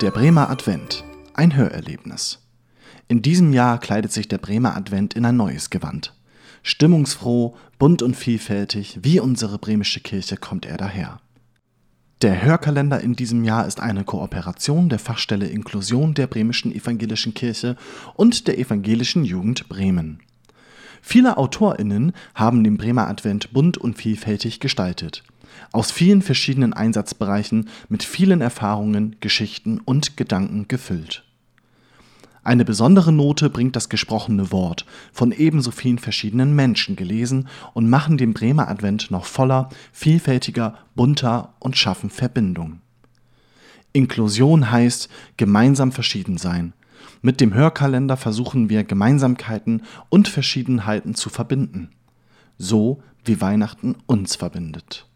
Der Bremer Advent. Ein Hörerlebnis. In diesem Jahr kleidet sich der Bremer Advent in ein neues Gewand. Stimmungsfroh, bunt und vielfältig, wie unsere bremische Kirche kommt er daher. Der Hörkalender in diesem Jahr ist eine Kooperation der Fachstelle Inklusion der Bremischen Evangelischen Kirche und der Evangelischen Jugend Bremen. Viele AutorInnen haben den Bremer Advent bunt und vielfältig gestaltet aus vielen verschiedenen Einsatzbereichen mit vielen Erfahrungen, Geschichten und Gedanken gefüllt. Eine besondere Note bringt das gesprochene Wort, von ebenso vielen verschiedenen Menschen gelesen und machen den Bremer Advent noch voller, vielfältiger, bunter und schaffen Verbindung. Inklusion heißt gemeinsam verschieden sein. Mit dem Hörkalender versuchen wir Gemeinsamkeiten und Verschiedenheiten zu verbinden. So wie Weihnachten uns verbindet.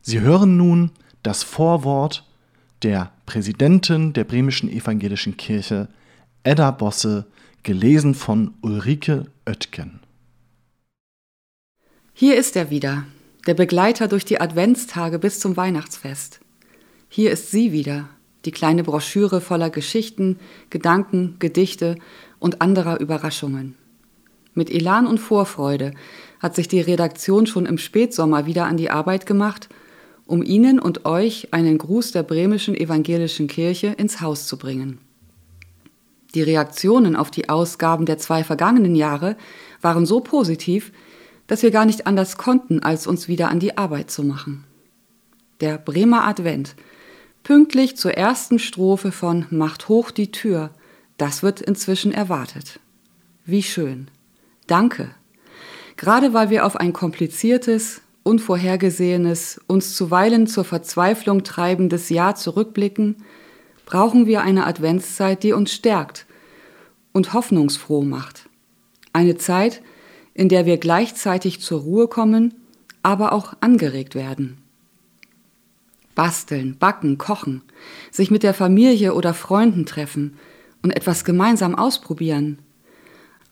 Sie hören nun das Vorwort der Präsidentin der Bremischen Evangelischen Kirche, Edda Bosse, gelesen von Ulrike Oetken. Hier ist er wieder, der Begleiter durch die Adventstage bis zum Weihnachtsfest. Hier ist sie wieder, die kleine Broschüre voller Geschichten, Gedanken, Gedichte und anderer Überraschungen. Mit Elan und Vorfreude hat sich die Redaktion schon im Spätsommer wieder an die Arbeit gemacht um Ihnen und euch einen Gruß der bremischen evangelischen Kirche ins Haus zu bringen. Die Reaktionen auf die Ausgaben der zwei vergangenen Jahre waren so positiv, dass wir gar nicht anders konnten, als uns wieder an die Arbeit zu machen. Der Bremer Advent, pünktlich zur ersten Strophe von Macht hoch die Tür, das wird inzwischen erwartet. Wie schön. Danke. Gerade weil wir auf ein kompliziertes, Unvorhergesehenes, uns zuweilen zur Verzweiflung treibendes Jahr zurückblicken, brauchen wir eine Adventszeit, die uns stärkt und hoffnungsfroh macht. Eine Zeit, in der wir gleichzeitig zur Ruhe kommen, aber auch angeregt werden. Basteln, backen, kochen, sich mit der Familie oder Freunden treffen und etwas gemeinsam ausprobieren,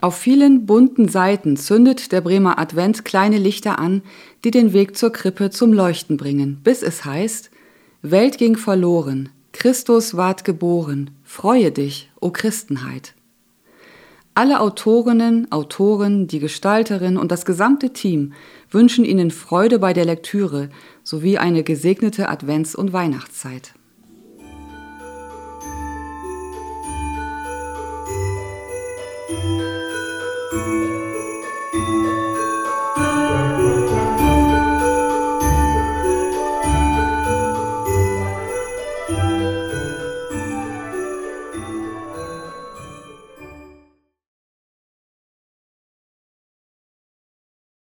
auf vielen bunten Seiten zündet der Bremer Advent kleine Lichter an, die den Weg zur Krippe zum Leuchten bringen, bis es heißt, Welt ging verloren, Christus ward geboren, freue dich, o Christenheit. Alle Autorinnen, Autoren, die Gestalterin und das gesamte Team wünschen Ihnen Freude bei der Lektüre sowie eine gesegnete Advents- und Weihnachtszeit.